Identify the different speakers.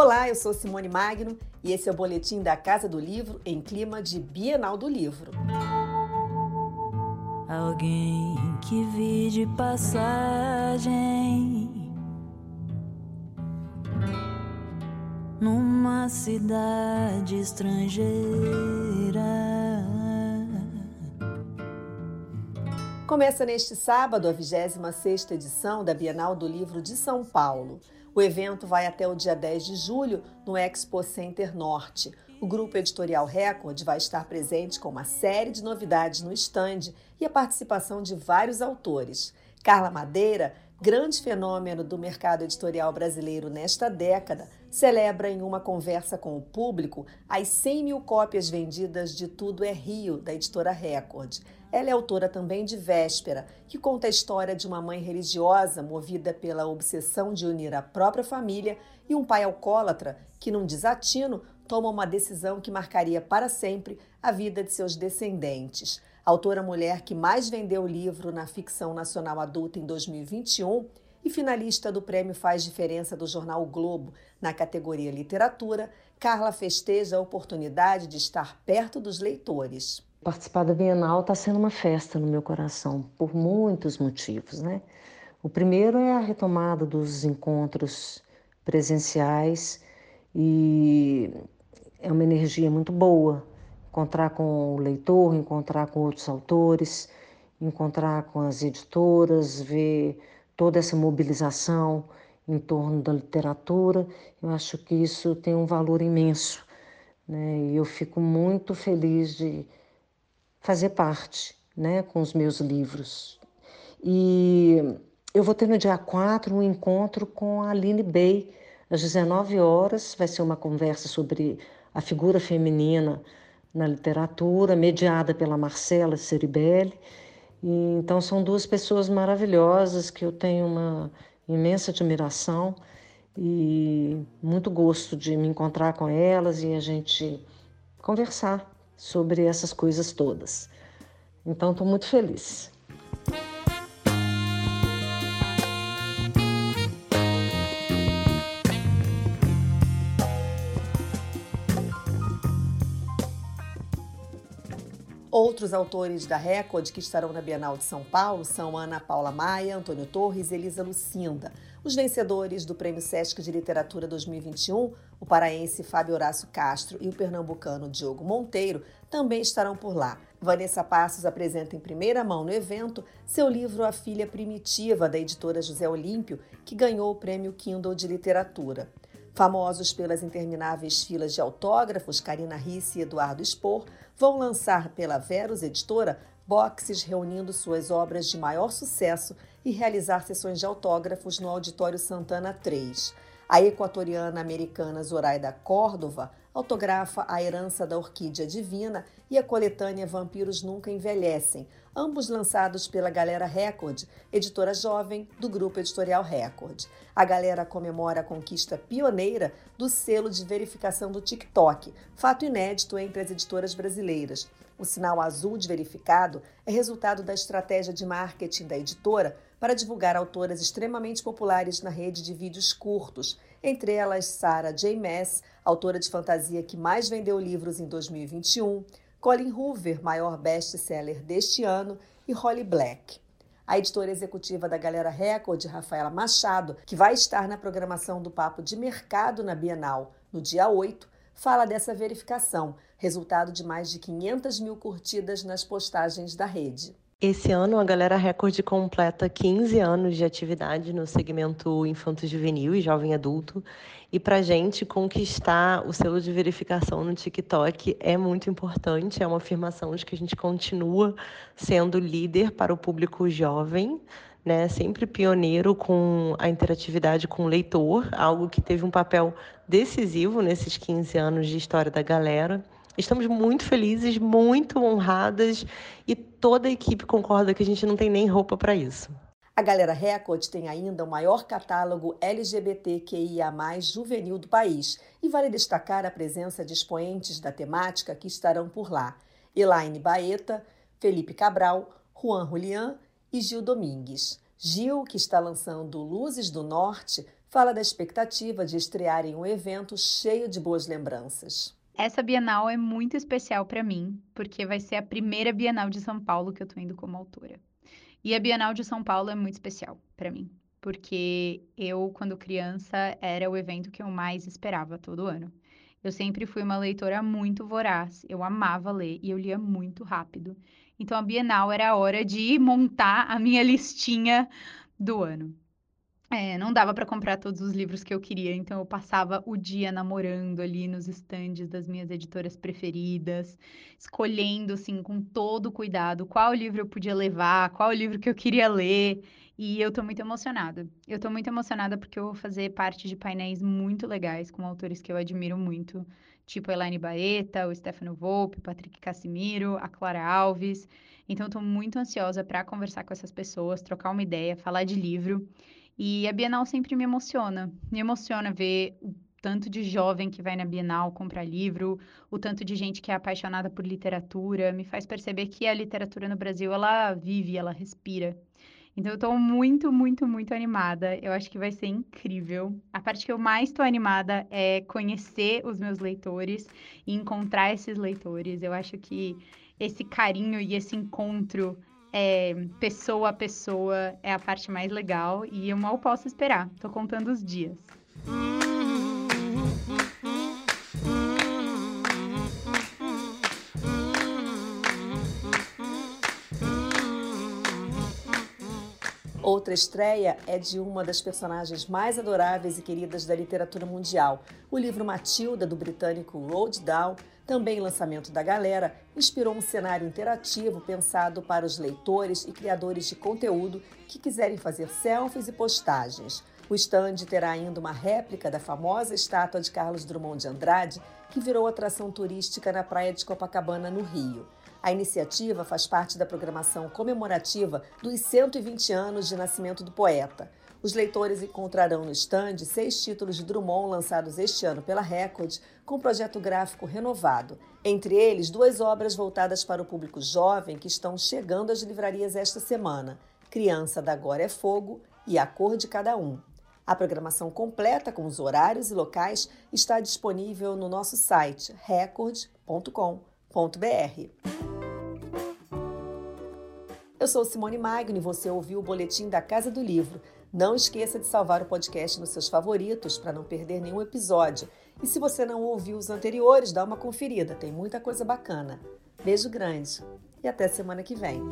Speaker 1: Olá, eu sou Simone Magno e esse é o boletim da Casa do Livro em clima de Bienal do Livro.
Speaker 2: Alguém que vi de passagem numa cidade estrangeira.
Speaker 1: Começa neste sábado a 26ª edição da Bienal do Livro de São Paulo. O evento vai até o dia 10 de julho no Expo Center Norte. O grupo editorial Record vai estar presente com uma série de novidades no estande e a participação de vários autores. Carla Madeira, grande fenômeno do mercado editorial brasileiro nesta década, celebra em uma conversa com o público as 100 mil cópias vendidas de Tudo é Rio, da editora Record. Ela é autora também de Véspera, que conta a história de uma mãe religiosa movida pela obsessão de unir a própria família e um pai alcoólatra que, num desatino, toma uma decisão que marcaria para sempre a vida de seus descendentes. A autora mulher que mais vendeu o livro na ficção nacional adulta em 2021 e finalista do Prêmio Faz Diferença do jornal o Globo na categoria Literatura, Carla festeja a oportunidade de estar perto dos leitores.
Speaker 3: Participar da Bienal está sendo uma festa no meu coração, por muitos motivos, né? O primeiro é a retomada dos encontros presenciais e é uma energia muito boa encontrar com o leitor, encontrar com outros autores, encontrar com as editoras, ver toda essa mobilização em torno da literatura. Eu acho que isso tem um valor imenso, né? E eu fico muito feliz de fazer parte né, com os meus livros. E eu vou ter no dia 4 um encontro com a Aline Bey, às 19 horas. Vai ser uma conversa sobre a figura feminina na literatura, mediada pela Marcela Ceribelli. E, então, são duas pessoas maravilhosas que eu tenho uma imensa admiração e muito gosto de me encontrar com elas e a gente conversar sobre essas coisas todas. Então, estou muito feliz.
Speaker 1: Outros autores da Record que estarão na Bienal de São Paulo são Ana Paula Maia, Antônio Torres e Elisa Lucinda. Os vencedores do Prêmio Sesc de Literatura 2021, o paraense Fábio Horácio Castro e o pernambucano Diogo Monteiro, também estarão por lá. Vanessa Passos apresenta em primeira mão no evento seu livro A Filha Primitiva, da editora José Olímpio, que ganhou o Prêmio Kindle de Literatura. Famosos pelas intermináveis filas de autógrafos, Karina Risse e Eduardo Spor vão lançar pela Verus Editora boxes reunindo suas obras de maior sucesso e realizar sessões de autógrafos no Auditório Santana 3. A equatoriana americana Zoraida Córdova autografa A Herança da Orquídea Divina e a coletânea Vampiros Nunca Envelhecem, ambos lançados pela Galera Record, editora jovem do grupo editorial Record. A galera comemora a conquista pioneira do selo de verificação do TikTok, fato inédito entre as editoras brasileiras. O sinal azul de verificado é resultado da estratégia de marketing da editora para divulgar autoras extremamente populares na rede de vídeos curtos, entre elas Sarah J. Maas, autora de fantasia que mais vendeu livros em 2021, Colin Hoover, maior best-seller deste ano, e Holly Black. A editora executiva da Galera Record, Rafaela Machado, que vai estar na programação do Papo de Mercado na Bienal no dia 8, fala dessa verificação, resultado de mais de 500 mil curtidas nas postagens da rede.
Speaker 4: Esse ano a Galera Record completa 15 anos de atividade no segmento infanto-juvenil e jovem adulto. E para gente conquistar o selo de verificação no TikTok é muito importante, é uma afirmação de que a gente continua sendo líder para o público jovem, né? Sempre pioneiro com a interatividade com o leitor, algo que teve um papel decisivo nesses 15 anos de história da galera. Estamos muito felizes, muito honradas e toda a equipe concorda que a gente não tem nem roupa para isso.
Speaker 1: A Galera Record tem ainda o maior catálogo LGBTQIA+, juvenil do país e vale destacar a presença de expoentes da temática que estarão por lá. Elaine Baeta, Felipe Cabral, Juan Julián e Gil Domingues. Gil, que está lançando Luzes do Norte, fala da expectativa de estrear em um evento cheio de boas lembranças.
Speaker 5: Essa Bienal é muito especial para mim, porque vai ser a primeira Bienal de São Paulo que eu estou indo como autora. E a Bienal de São Paulo é muito especial para mim, porque eu, quando criança, era o evento que eu mais esperava todo ano. Eu sempre fui uma leitora muito voraz, eu amava ler e eu lia muito rápido. Então a Bienal era a hora de montar a minha listinha do ano. É, não dava para comprar todos os livros que eu queria, então eu passava o dia namorando ali nos estandes das minhas editoras preferidas, escolhendo assim com todo cuidado qual livro eu podia levar, qual livro que eu queria ler, e eu tô muito emocionada. Eu tô muito emocionada porque eu vou fazer parte de painéis muito legais com autores que eu admiro muito, tipo Elaine Baeta, o Stefano Volpe, Patrick Cassimiro, a Clara Alves. Então eu tô muito ansiosa para conversar com essas pessoas, trocar uma ideia, falar de livro. E a Bienal sempre me emociona. Me emociona ver o tanto de jovem que vai na Bienal comprar livro, o tanto de gente que é apaixonada por literatura, me faz perceber que a literatura no Brasil ela vive, ela respira. Então eu estou muito, muito, muito animada. Eu acho que vai ser incrível. A parte que eu mais estou animada é conhecer os meus leitores e encontrar esses leitores. Eu acho que esse carinho e esse encontro é, pessoa a pessoa é a parte mais legal e eu mal posso esperar. Tô contando os dias.
Speaker 1: Outra estreia é de uma das personagens mais adoráveis e queridas da literatura mundial. O livro Matilda, do britânico Roald Dahl, também lançamento da galera, inspirou um cenário interativo pensado para os leitores e criadores de conteúdo que quiserem fazer selfies e postagens. O stand terá ainda uma réplica da famosa estátua de Carlos Drummond de Andrade, que virou atração turística na praia de Copacabana, no Rio. A iniciativa faz parte da programação comemorativa dos 120 anos de nascimento do poeta. Os leitores encontrarão no estande seis títulos de Drummond lançados este ano pela Record, com projeto gráfico renovado. Entre eles, duas obras voltadas para o público jovem que estão chegando às livrarias esta semana: Criança da Agora é Fogo e A Cor de Cada Um. A programação completa, com os horários e locais, está disponível no nosso site record.com.br. Eu sou Simone Magno e você ouviu o boletim da Casa do Livro. Não esqueça de salvar o podcast nos seus favoritos para não perder nenhum episódio. E se você não ouviu os anteriores, dá uma conferida, tem muita coisa bacana. Beijo grande e até semana que vem.